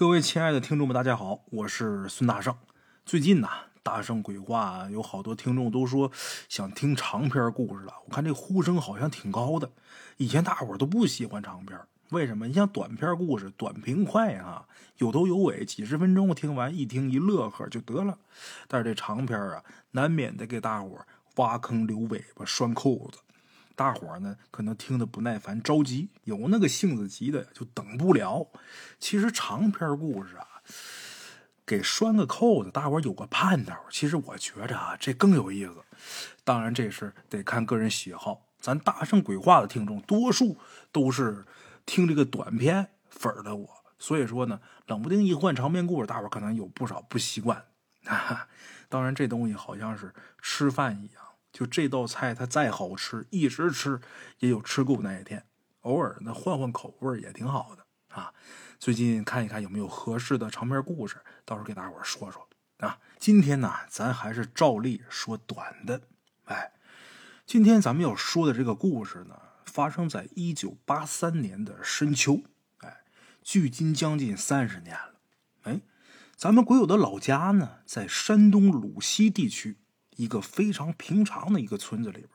各位亲爱的听众们，大家好，我是孙大圣。最近呢，大圣鬼话有好多听众都说想听长篇故事了，我看这呼声好像挺高的。以前大伙都不喜欢长篇，为什么？你像短篇故事，短平快啊，有头有尾，几十分钟听完，一听一乐呵就得了。但是这长篇啊，难免得给大伙挖坑留尾巴拴扣子。大伙儿呢，可能听得不耐烦、着急，有那个性子急的就等不了。其实长篇故事啊，给拴个扣子，大伙儿有个盼头。其实我觉着啊，这更有意思。当然，这是得看个人喜好。咱大圣鬼话的听众，多数都是听这个短篇粉的我，所以说呢，冷不丁一换长篇故事，大伙儿可能有不少不习惯。当然，这东西好像是吃饭一样。就这道菜，它再好吃，一直吃也有吃够那一天。偶尔呢，换换口味也挺好的啊。最近看一看有没有合适的长篇故事，到时候给大伙说说啊。今天呢，咱还是照例说短的。哎，今天咱们要说的这个故事呢，发生在一九八三年的深秋。哎，距今将近三十年了。哎，咱们鬼友的老家呢，在山东鲁西地区。一个非常平常的一个村子里边，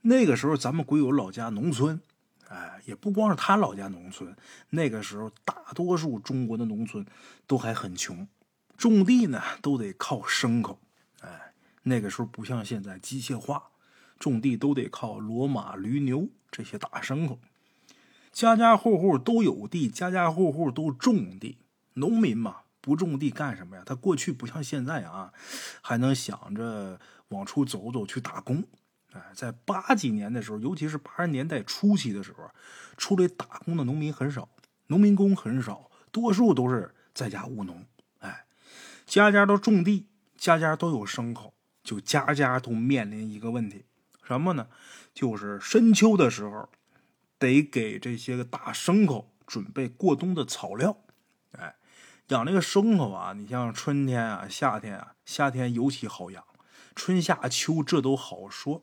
那个时候咱们鬼友老家农村，哎，也不光是他老家农村，那个时候大多数中国的农村都还很穷，种地呢都得靠牲口，哎，那个时候不像现在机械化，种地都得靠骡马驴牛这些大牲口，家家户户都有地，家家户户都种地，农民嘛。不种地干什么呀？他过去不像现在啊，还能想着往出走走去打工。哎，在八几年的时候，尤其是八十年代初期的时候，出来打工的农民很少，农民工很少，多数都是在家务农。哎，家家都种地，家家都有牲口，就家家都面临一个问题，什么呢？就是深秋的时候，得给这些个大牲口准备过冬的草料。养那个牲口啊，你像春天啊、夏天啊，夏天尤其好养，春夏秋这都好说，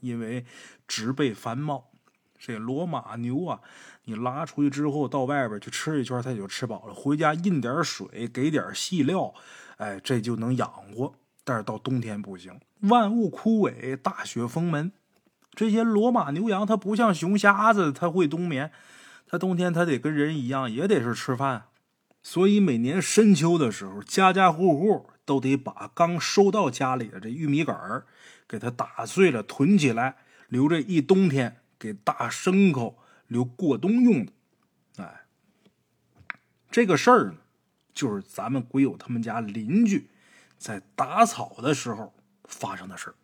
因为植被繁茂。这骡马牛啊，你拉出去之后到外边去吃一圈，它也就吃饱了，回家印点水，给点细料，哎，这就能养活。但是到冬天不行，万物枯萎，大雪封门。这些骡马牛羊，它不像熊瞎子，它会冬眠，它冬天它得跟人一样，也得是吃饭。所以每年深秋的时候，家家户户都得把刚收到家里的这玉米杆儿给它打碎了囤起来，留着一冬天给大牲口留过冬用的。哎，这个事儿呢，就是咱们鬼友他们家邻居在打草的时候发生的事儿。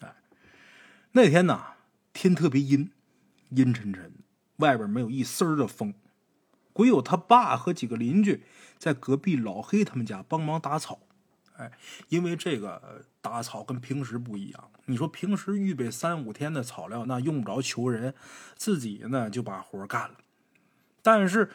哎，那天呢，天特别阴，阴沉沉，外边没有一丝的风。鬼友他爸和几个邻居在隔壁老黑他们家帮忙打草，哎，因为这个打草跟平时不一样。你说平时预备三五天的草料，那用不着求人，自己呢就把活干了。但是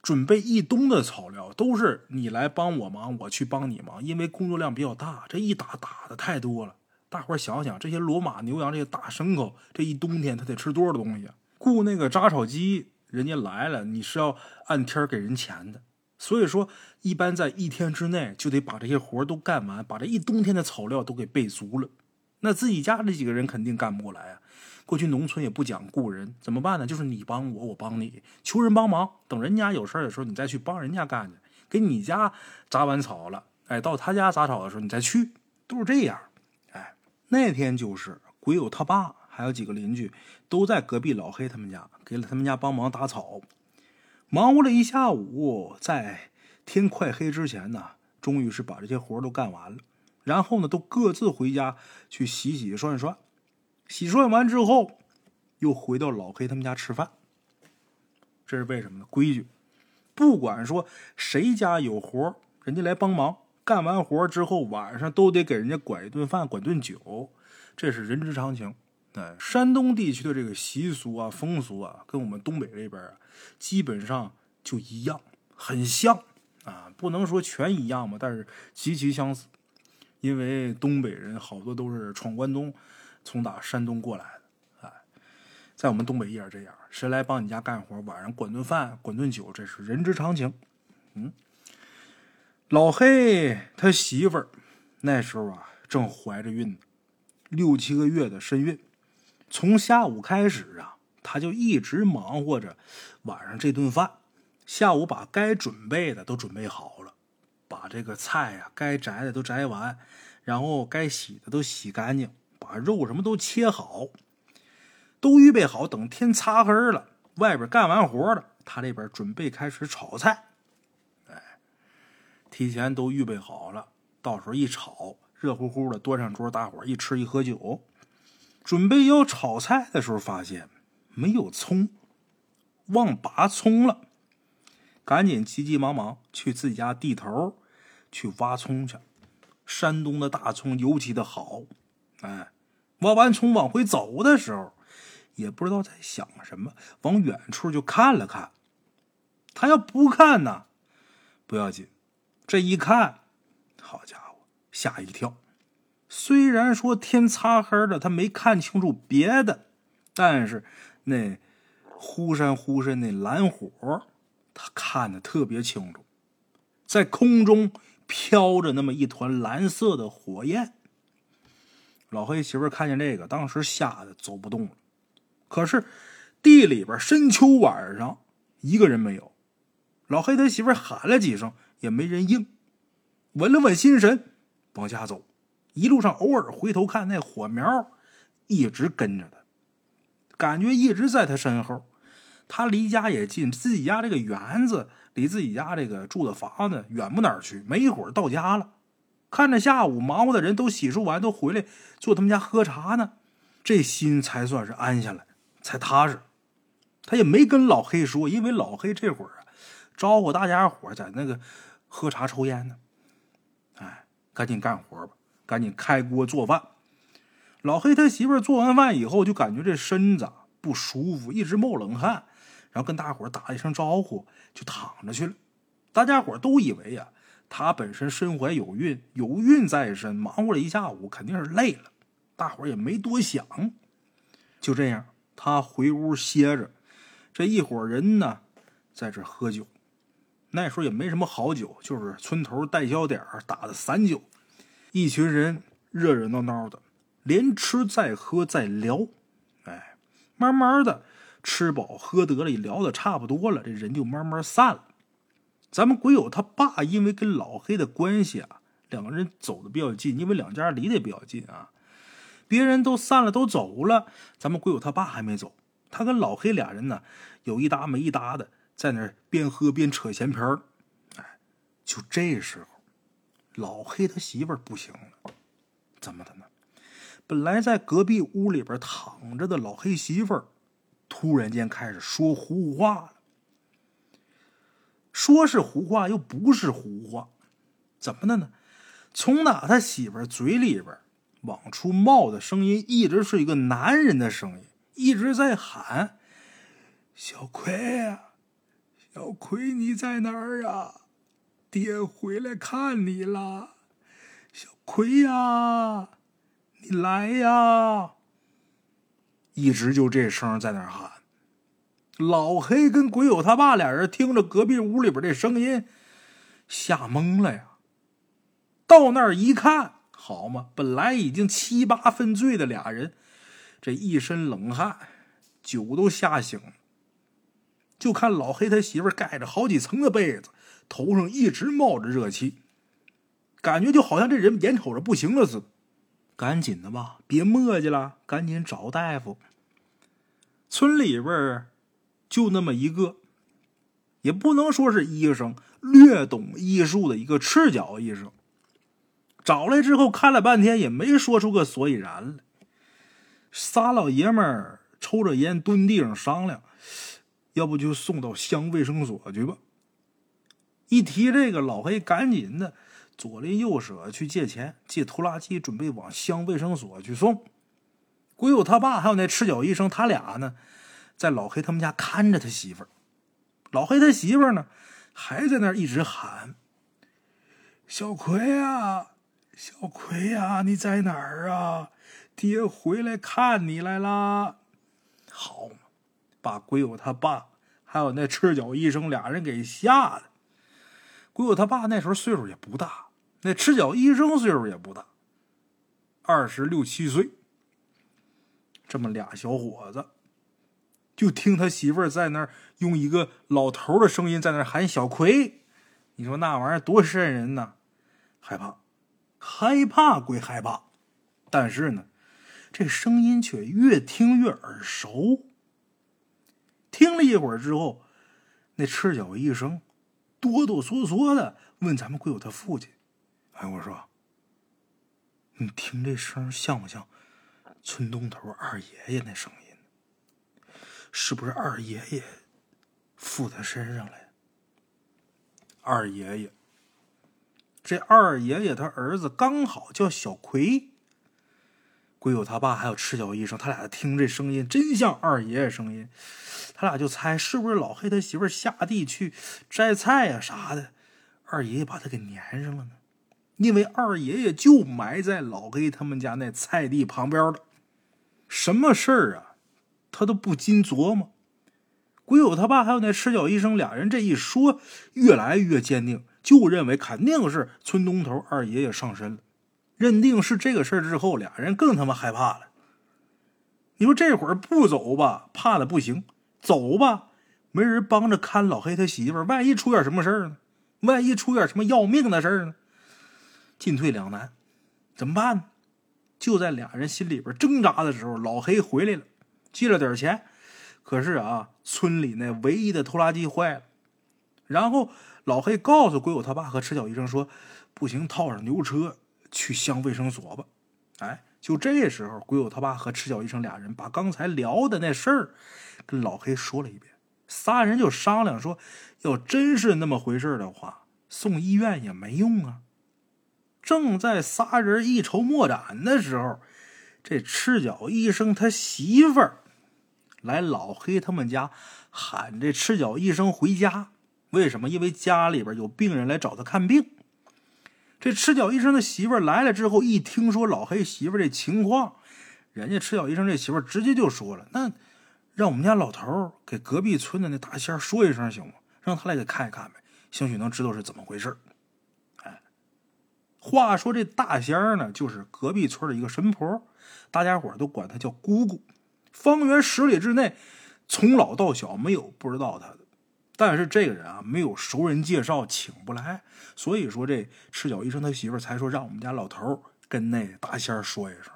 准备一冬的草料，都是你来帮我忙，我去帮你忙，因为工作量比较大。这一打打的太多了，大伙想想，这些骡马牛羊这些大牲口，这一冬天他得吃多少东西啊？雇那个扎草机。人家来了，你是要按天给人钱的，所以说一般在一天之内就得把这些活都干完，把这一冬天的草料都给备足了。那自己家这几个人肯定干不过来啊。过去农村也不讲雇人，怎么办呢？就是你帮我，我帮你，求人帮忙。等人家有事的时候，你再去帮人家干去。给你家杂完草了，哎，到他家杂草的时候，你再去，都是这样。哎，那天就是鬼友他爸。还有几个邻居都在隔壁老黑他们家，给了他们家帮忙打草，忙活了一下午，在天快黑之前呢，终于是把这些活都干完了。然后呢，都各自回家去洗洗涮涮，洗涮完之后，又回到老黑他们家吃饭。这是为什么呢？规矩，不管说谁家有活，人家来帮忙，干完活之后，晚上都得给人家管一顿饭，管顿酒，这是人之常情。哎，山东地区的这个习俗啊、风俗啊，跟我们东北这边啊，基本上就一样，很像啊，不能说全一样吧，但是极其相似。因为东北人好多都是闯关东，从打山东过来的。哎，在我们东北也是这样，谁来帮你家干活，晚上管顿饭、管顿酒，这是人之常情。嗯，老黑他媳妇儿那时候啊，正怀着孕呢，六七个月的身孕。从下午开始啊，他就一直忙活着晚上这顿饭。下午把该准备的都准备好了，把这个菜呀该摘的都摘完，然后该洗的都洗干净，把肉什么都切好，都预备好。等天擦黑了，外边干完活了，他这边准备开始炒菜。哎，提前都预备好了，到时候一炒，热乎乎的端上桌，大伙一吃一喝酒。准备要炒菜的时候，发现没有葱，忘拔葱了。赶紧急急忙忙去自己家地头去挖葱去。山东的大葱尤其的好，哎，挖完葱往回走的时候，也不知道在想什么，往远处就看了看。他要不看呢，不要紧，这一看，好家伙，吓一跳。虽然说天擦黑了，他没看清楚别的，但是那忽闪忽闪那蓝火。他看得特别清楚，在空中飘着那么一团蓝色的火焰。老黑媳妇看见这个，当时吓得走不动了。可是地里边深秋晚上一个人没有，老黑他媳妇喊了几声也没人应。稳了稳心神，往家走。一路上偶尔回头看，那火苗一直跟着他，感觉一直在他身后。他离家也近，自己家这个园子离自己家这个住的房子远不哪儿去。没一会儿到家了，看着下午忙活的人都洗漱完，都回来坐他们家喝茶呢，这心才算是安下来，才踏实。他也没跟老黑说，因为老黑这会儿啊，招呼大家伙在那个喝茶抽烟呢。哎，赶紧干活吧，赶紧开锅做饭。老黑他媳妇做完饭以后，就感觉这身子不舒服，一直冒冷汗。然后跟大伙打了一声招呼，就躺着去了。大家伙都以为呀，他本身身怀有孕，有孕在身，忙活了一下午，肯定是累了。大伙也没多想。就这样，他回屋歇着。这一伙人呢，在这喝酒。那时候也没什么好酒，就是村头代销点打的散酒。一群人热热闹闹的，连吃再喝再聊。哎，慢慢的。吃饱喝得了，聊得差不多了，这人就慢慢散了。咱们鬼友他爸因为跟老黑的关系啊，两个人走的比较近，因为两家离得比较近啊。别人都散了，都走了，咱们鬼友他爸还没走。他跟老黑俩人呢，有一搭没一搭的，在那边喝边扯闲篇儿。哎，就这时候，老黑他媳妇儿不行了，怎么的呢？本来在隔壁屋里边躺着的老黑媳妇儿。突然间开始说胡话了，说是胡话又不是胡话，怎么的呢？从哪他媳妇儿嘴里边往出冒的声音，一直是一个男人的声音，一直在喊：“小葵呀，小葵你在哪儿啊？爹回来看你了，小葵呀，你来呀！”一直就这声在那喊，老黑跟鬼友他爸俩人听着隔壁屋里边这声音，吓懵了呀。到那儿一看，好嘛，本来已经七八分醉的俩人，这一身冷汗，酒都吓醒了。就看老黑他媳妇盖着好几层的被子，头上一直冒着热气，感觉就好像这人眼瞅着不行了似的。赶紧的吧，别磨叽了，赶紧找大夫。村里边就那么一个，也不能说是医生，略懂医术的一个赤脚医生。找来之后看了半天，也没说出个所以然来。仨老爷们儿抽着烟蹲地上商量，要不就送到乡卫生所去吧。一提这个，老黑赶紧的。左邻右舍去借钱，借拖拉机，准备往乡卫生所去送。鬼友他爸还有那赤脚医生，他俩呢，在老黑他们家看着他媳妇儿。老黑他媳妇儿呢，还在那儿一直喊：“小葵呀，小葵呀，你在哪儿啊？爹回来看你来啦！”好嘛，把鬼友他爸还有那赤脚医生俩人给吓的。鬼友他爸那时候岁数也不大，那赤脚医生岁数也不大，二十六七岁。这么俩小伙子，就听他媳妇儿在那儿用一个老头的声音在那儿喊小葵，你说那玩意儿多瘆人呐！害怕，害怕归害怕，但是呢，这声音却越听越耳熟。听了一会儿之后，那赤脚医生。哆哆嗦嗦的问咱们鬼友他父亲：“哎，我说，你听这声像不像村东头二爷爷那声音？是不是二爷爷附他身上了？二爷爷，这二爷爷他儿子刚好叫小葵。鬼友他爸还有赤脚医生，他俩听这声音真像二爷爷声音。”他俩就猜是不是老黑他媳妇下地去摘菜呀啥的，二爷爷把他给粘上了呢？因为二爷爷就埋在老黑他们家那菜地旁边的，什么事儿啊，他都不禁琢磨。鬼友他爸还有那赤脚医生俩人这一说，越来越坚定，就认为肯定是村东头二爷爷上身了。认定是这个事儿之后，俩人更他妈害怕了。你说这会儿不走吧，怕的不行。走吧，没人帮着看老黑他媳妇儿，万一出点什么事儿呢？万一出点什么要命的事儿呢？进退两难，怎么办呢？就在俩人心里边挣扎的时候，老黑回来了，借了点钱。可是啊，村里那唯一的拖拉机坏了。然后老黑告诉鬼友他爸和赤脚医生说：“不行，套上牛车去乡卫生所吧。”哎。就这时候，鬼友他爸和赤脚医生俩人把刚才聊的那事儿跟老黑说了一遍。仨人就商量说，要真是那么回事的话，送医院也没用啊。正在仨人一筹莫展的时候，这赤脚医生他媳妇儿来老黑他们家喊这赤脚医生回家。为什么？因为家里边有病人来找他看病。这赤脚医生的媳妇来了之后，一听说老黑媳妇这情况，人家赤脚医生这媳妇直接就说了：“那让我们家老头给隔壁村的那大仙说一声行吗？让他来给看一看呗，兴许能知道是怎么回事。”哎，话说这大仙呢，就是隔壁村的一个神婆，大家伙都管他叫姑姑。方圆十里之内，从老到小没有不知道他的。但是这个人啊，没有熟人介绍，请不来。所以说，这赤脚医生他媳妇才说让我们家老头跟那大仙说一声。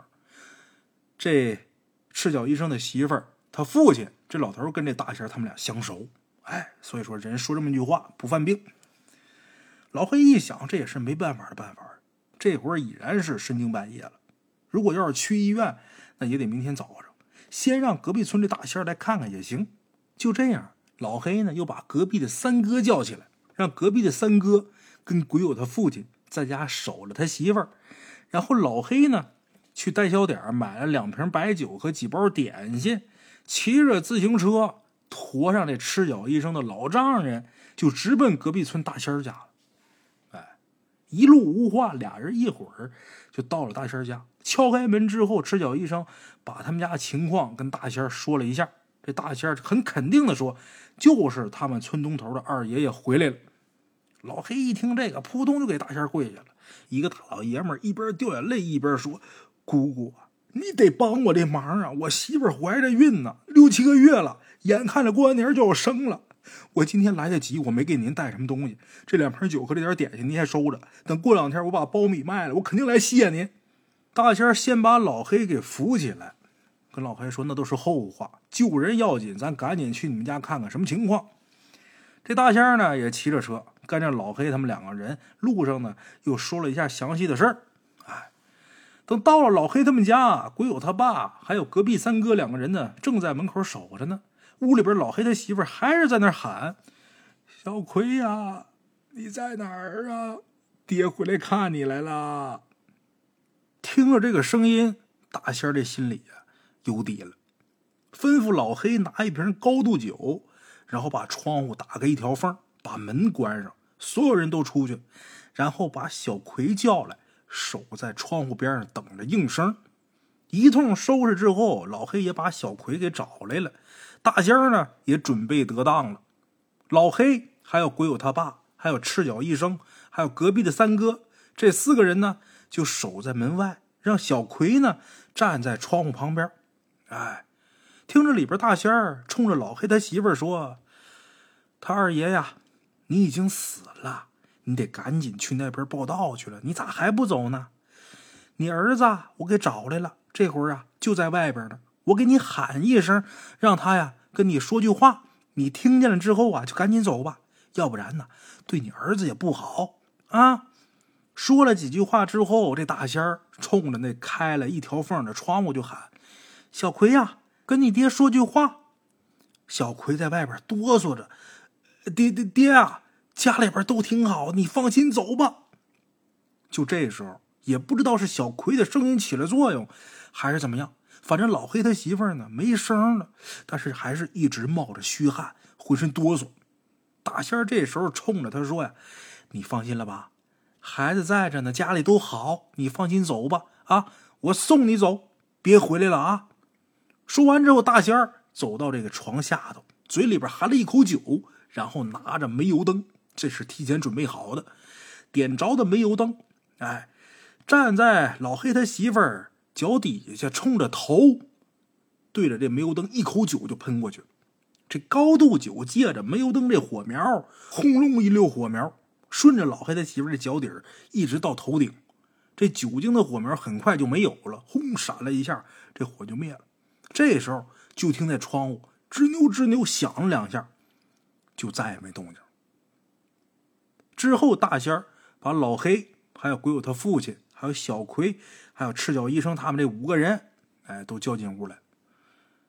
这赤脚医生的媳妇儿，他父亲这老头跟这大仙他们俩相熟，哎，所以说人说这么一句话不犯病。老黑一想，这也是没办法的办法。这会儿已然是深更半夜了，如果要是去医院，那也得明天早上。先让隔壁村的大仙来看看也行。就这样。老黑呢，又把隔壁的三哥叫起来，让隔壁的三哥跟鬼友他父亲在家守着他媳妇儿。然后老黑呢，去代销点买了两瓶白酒和几包点心，骑着自行车驮上这赤脚医生的老丈人，就直奔隔壁村大仙家了。哎，一路无话，俩人一会儿就到了大仙家。敲开门之后，赤脚医生把他们家情况跟大仙说了一下。这大仙很肯定的说：“就是他们村东头的二爷爷回来了。”老黑一听这个，扑通就给大仙跪下了。一个大老爷们一边掉眼泪一边说：“姑姑，你得帮我这忙啊！我媳妇怀着孕呢，六七个月了，眼看着过完年就要生了。我今天来得及，我没给您带什么东西。这两瓶酒和这点点心您先收着。等过两天我把苞米卖了，我肯定来谢您。”大仙先把老黑给扶起来。跟老黑说：“那都是后话，救人要紧，咱赶紧去你们家看看什么情况。”这大仙呢也骑着车跟着老黑他们两个人，路上呢又说了一下详细的事儿。哎，等到了老黑他们家，鬼友他爸还有隔壁三哥两个人呢，正在门口守着呢。屋里边老黑他媳妇还是在那喊：“小葵呀，你在哪儿啊？爹回来看你来了。”听了这个声音，大仙这心里呀。有底了，吩咐老黑拿一瓶高度酒，然后把窗户打开一条缝，把门关上，所有人都出去，然后把小葵叫来，守在窗户边上等着应声。一通收拾之后，老黑也把小葵给找来了，大仙呢也准备得当了。老黑还有鬼友他爸，还有赤脚医生，还有隔壁的三哥，这四个人呢就守在门外，让小葵呢站在窗户旁边。哎，听着里边大仙儿冲着老黑他媳妇儿说：“他二爷呀，你已经死了，你得赶紧去那边报道去了。你咋还不走呢？你儿子我给找来了，这会儿啊就在外边呢。我给你喊一声，让他呀跟你说句话。你听见了之后啊，就赶紧走吧，要不然呢，对你儿子也不好啊。”说了几句话之后，这大仙儿冲着那开了一条缝的窗户就喊：“小葵呀！”跟你爹说句话，小葵在外边哆嗦着：“爹爹爹啊，家里边都挺好，你放心走吧。”就这时候，也不知道是小葵的声音起了作用，还是怎么样，反正老黑他媳妇呢没声了，但是还是一直冒着虚汗，浑身哆嗦。大仙儿这时候冲着他说：“呀，你放心了吧，孩子在着呢，家里都好，你放心走吧。啊，我送你走，别回来了啊。”说完之后，大仙儿走到这个床下头，嘴里边含了一口酒，然后拿着煤油灯，这是提前准备好的，点着的煤油灯。哎，站在老黑他媳妇儿脚底下，冲着头，对着这煤油灯一口酒就喷过去。这高度酒借着煤油灯这火苗，轰隆一溜火苗，顺着老黑他媳妇儿的脚底儿一直到头顶。这酒精的火苗很快就没有了，轰闪了一下，这火就灭了。这时候就听那窗户吱扭吱扭响了两下，就再也没动静。之后大仙把老黑、还有鬼友他父亲、还有小葵、还有赤脚医生他们这五个人，哎，都叫进屋来。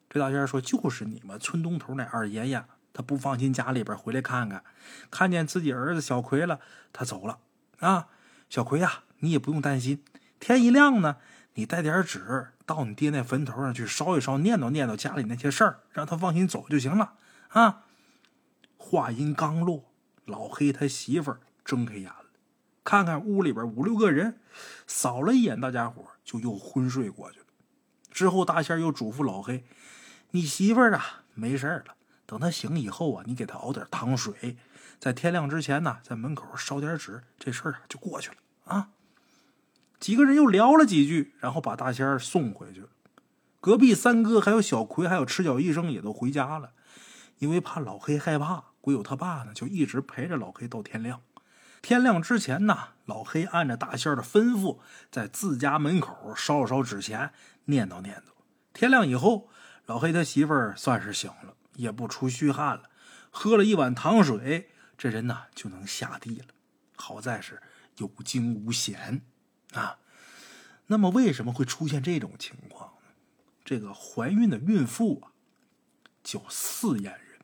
这大仙说：“就是你们村东头那二爷爷，他不放心家里边回来看看，看见自己儿子小葵了，他走了。啊，小葵呀，你也不用担心，天一亮呢。”你带点纸到你爹那坟头上去烧一烧，念叨念叨家里那些事儿，让他放心走就行了啊！话音刚落，老黑他媳妇儿睁开眼了，看看屋里边五六个人，扫了一眼大家伙，就又昏睡过去了。之后，大仙又嘱咐老黑：“你媳妇儿啊，没事了，等她醒以后啊，你给她熬点汤水，在天亮之前呢，在门口烧点纸，这事儿啊就过去了啊。”几个人又聊了几句，然后把大仙儿送回去了。隔壁三哥还有小葵还有赤脚医生也都回家了，因为怕老黑害怕，鬼友他爸呢就一直陪着老黑到天亮。天亮之前呢，老黑按着大仙儿的吩咐，在自家门口烧了烧纸钱，念叨念叨。天亮以后，老黑他媳妇儿算是醒了，也不出虚汗了，喝了一碗糖水，这人呢就能下地了。好在是有惊无险。啊，那么为什么会出现这种情况呢？这个怀孕的孕妇啊，叫四眼人，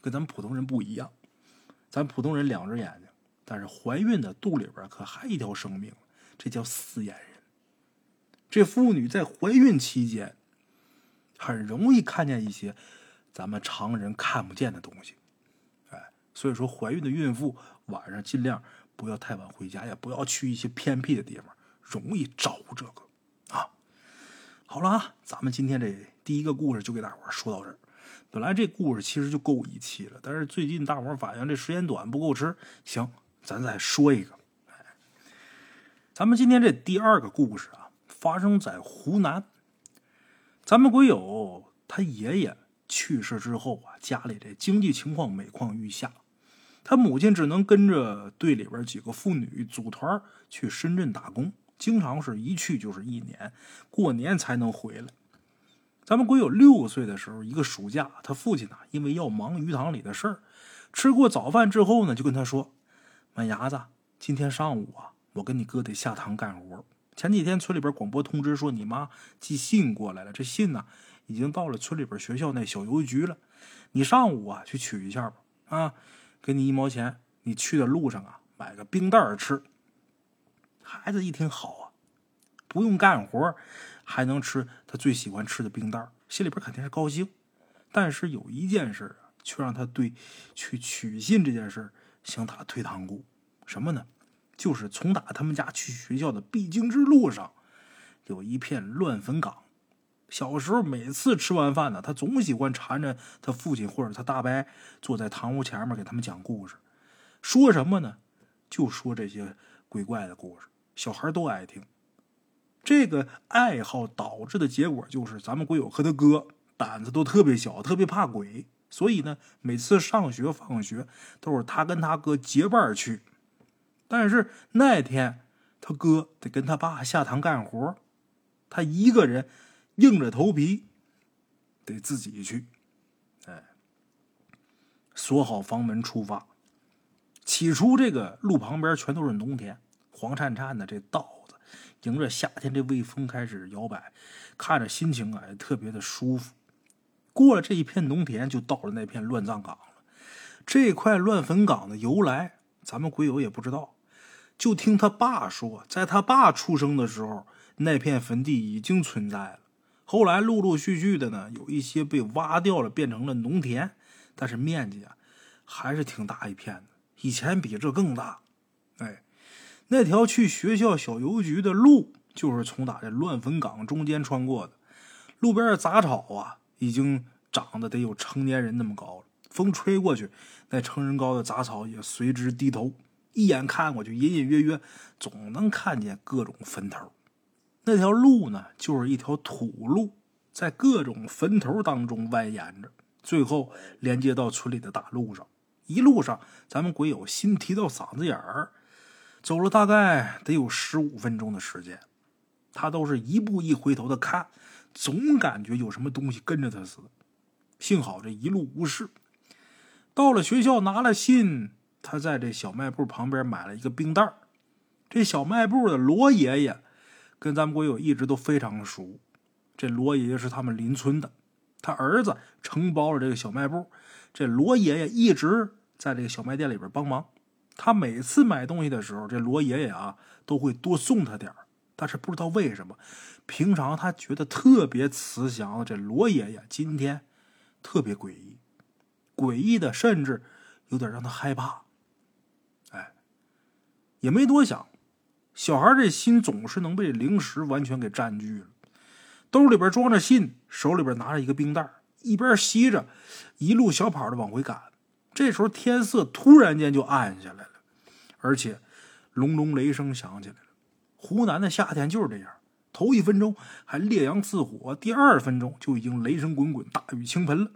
跟咱们普通人不一样。咱普通人两只眼睛，但是怀孕的肚里边可还一条生命，这叫四眼人。这妇女在怀孕期间，很容易看见一些咱们常人看不见的东西。哎，所以说怀孕的孕妇晚上尽量不要太晚回家，也不要去一些偏僻的地方。容易找这个啊！好了啊，咱们今天这第一个故事就给大伙说到这儿。本来这故事其实就够一期了，但是最近大伙反映这时间短不够吃，行，咱再说一个。咱们今天这第二个故事啊，发生在湖南。咱们鬼友他爷爷去世之后啊，家里这经济情况每况愈下。他母亲只能跟着队里边几个妇女组团去深圳打工。经常是一去就是一年，过年才能回来。咱们鬼友六岁的时候，一个暑假，他父亲呢，因为要忙鱼塘里的事儿，吃过早饭之后呢，就跟他说：“满伢子，今天上午啊，我跟你哥得下塘干活。前几天村里边广播通知说，你妈寄信过来了，这信呢，已经到了村里边学校那小邮局了。你上午啊去取一下吧，啊，给你一毛钱，你去的路上啊，买个冰袋吃。”孩子一听好啊，不用干活，还能吃他最喜欢吃的冰袋心里边肯定是高兴。但是有一件事啊，却让他对去取信这件事想打退堂鼓。什么呢？就是从打他们家去学校的必经之路上，有一片乱坟岗。小时候每次吃完饭呢，他总喜欢缠着他父亲或者他大伯坐在堂屋前面给他们讲故事。说什么呢？就说这些鬼怪的故事，小孩都爱听。这个爱好导致的结果就是，咱们鬼友和他哥胆子都特别小，特别怕鬼，所以呢，每次上学放学都是他跟他哥结伴去。但是那天，他哥得跟他爸下堂干活，他一个人硬着头皮得自己去。哎，锁好房门出发。起初，这个路旁边全都是农田，黄灿灿的这稻子，迎着夏天这微风开始摇摆，看着心情啊也特别的舒服。过了这一片农田，就到了那片乱葬岗了。这块乱坟岗的由来，咱们鬼友也不知道，就听他爸说，在他爸出生的时候，那片坟地已经存在了。后来陆陆续续的呢，有一些被挖掉了，变成了农田，但是面积啊还是挺大一片的。以前比这更大，那条去学校小邮局的路就是从打这乱坟岗中间穿过的。路边的杂草啊，已经长得得有成年人那么高了。风吹过去，那成人高的杂草也随之低头。一眼看过去，隐隐约约总能看见各种坟头。那条路呢，就是一条土路，在各种坟头当中蜿蜒着，最后连接到村里的大路上。一路上，咱们鬼友心提到嗓子眼儿，走了大概得有十五分钟的时间，他都是一步一回头的看，总感觉有什么东西跟着他似的。幸好这一路无事。到了学校拿了信，他在这小卖部旁边买了一个冰袋这小卖部的罗爷爷跟咱们国友一直都非常熟，这罗爷爷是他们邻村的，他儿子承包了这个小卖部。这罗爷爷一直在这个小卖店里边帮忙，他每次买东西的时候，这罗爷爷啊都会多送他点但是不知道为什么，平常他觉得特别慈祥的这罗爷爷今天特别诡异，诡异的甚至有点让他害怕。哎，也没多想，小孩这心总是能被零食完全给占据了。兜里边装着信，手里边拿着一个冰袋一边吸着，一路小跑的往回赶。这时候天色突然间就暗下来了，而且隆隆雷声响起来了。湖南的夏天就是这样，头一分钟还烈阳似火，第二分钟就已经雷声滚滚，大雨倾盆了。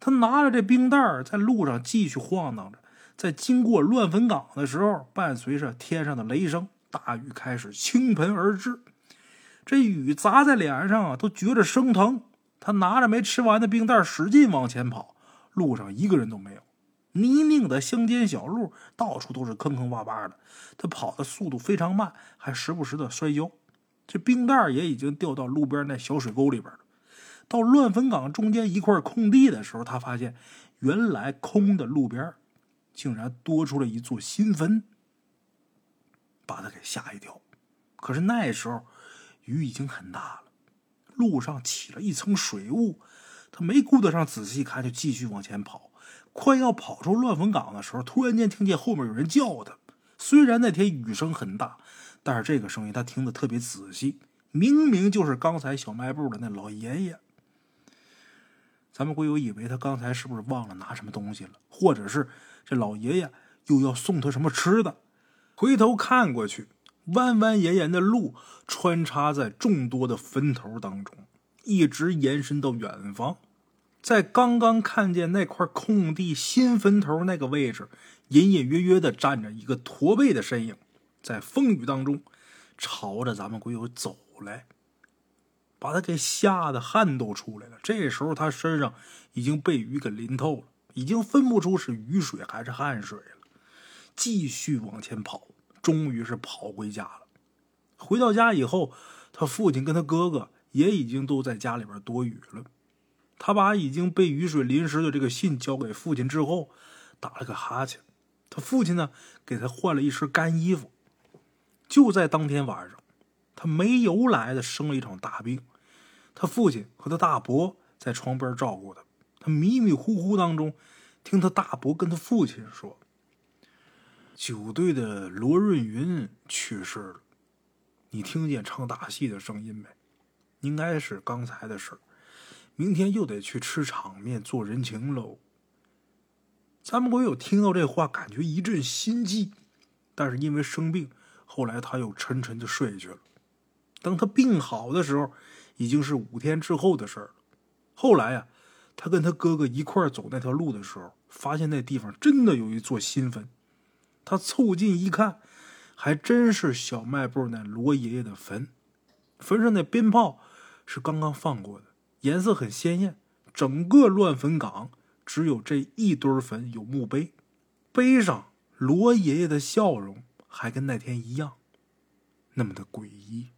他拿着这冰袋在路上继续晃荡着，在经过乱坟岗的时候，伴随着天上的雷声，大雨开始倾盆而至。这雨砸在脸上啊，都觉着生疼。他拿着没吃完的冰袋，使劲往前跑。路上一个人都没有，泥泞的乡间小路，到处都是坑坑洼洼的。他跑的速度非常慢，还时不时的摔跤。这冰袋也已经掉到路边那小水沟里边了。到乱坟岗中间一块空地的时候，他发现原来空的路边竟然多出了一座新坟，把他给吓一跳。可是那时候雨已经很大了。路上起了一层水雾，他没顾得上仔细看，就继续往前跑。快要跑出乱坟岗的时候，突然间听见后面有人叫他。虽然那天雨声很大，但是这个声音他听得特别仔细，明明就是刚才小卖部的那老爷爷。咱们会有以为他刚才是不是忘了拿什么东西了，或者是这老爷爷又要送他什么吃的？回头看过去。弯弯延延的路穿插在众多的坟头当中，一直延伸到远方。在刚刚看见那块空地新坟头那个位置，隐隐约约的站着一个驼背的身影，在风雨当中朝着咱们鬼友走来，把他给吓得汗都出来了。这时候他身上已经被雨给淋透了，已经分不出是雨水还是汗水了。继续往前跑。终于是跑回家了。回到家以后，他父亲跟他哥哥也已经都在家里边躲雨了。他把已经被雨水淋湿的这个信交给父亲之后，打了个哈欠。他父亲呢，给他换了一身干衣服。就在当天晚上，他没由来的生了一场大病。他父亲和他大伯在床边照顾他。他迷迷糊糊当中，听他大伯跟他父亲说。九队的罗润云去世了，你听见唱大戏的声音没？应该是刚才的事明天又得去吃场面做人情喽。咱们鬼友听到这话，感觉一阵心悸，但是因为生病，后来他又沉沉的睡去了。等他病好的时候，已经是五天之后的事了。后来呀，他跟他哥哥一块走那条路的时候，发现那地方真的有一座新坟。他凑近一看，还真是小卖部那罗爷爷的坟。坟上那鞭炮是刚刚放过的，颜色很鲜艳。整个乱坟岗。只有这一堆坟有墓碑，碑上罗爷爷的笑容还跟那天一样，那么的诡异。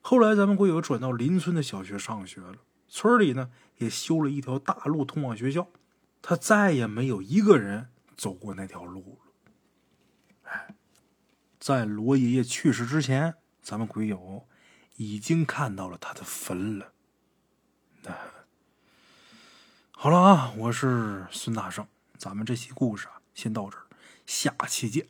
后来咱们鬼友转到邻村的小学上学了，村里呢也修了一条大路通往学校，他再也没有一个人走过那条路了。哎，在罗爷爷去世之前，咱们鬼友已经看到了他的坟了。好了啊，我是孙大圣，咱们这期故事啊，先到这儿，下期见。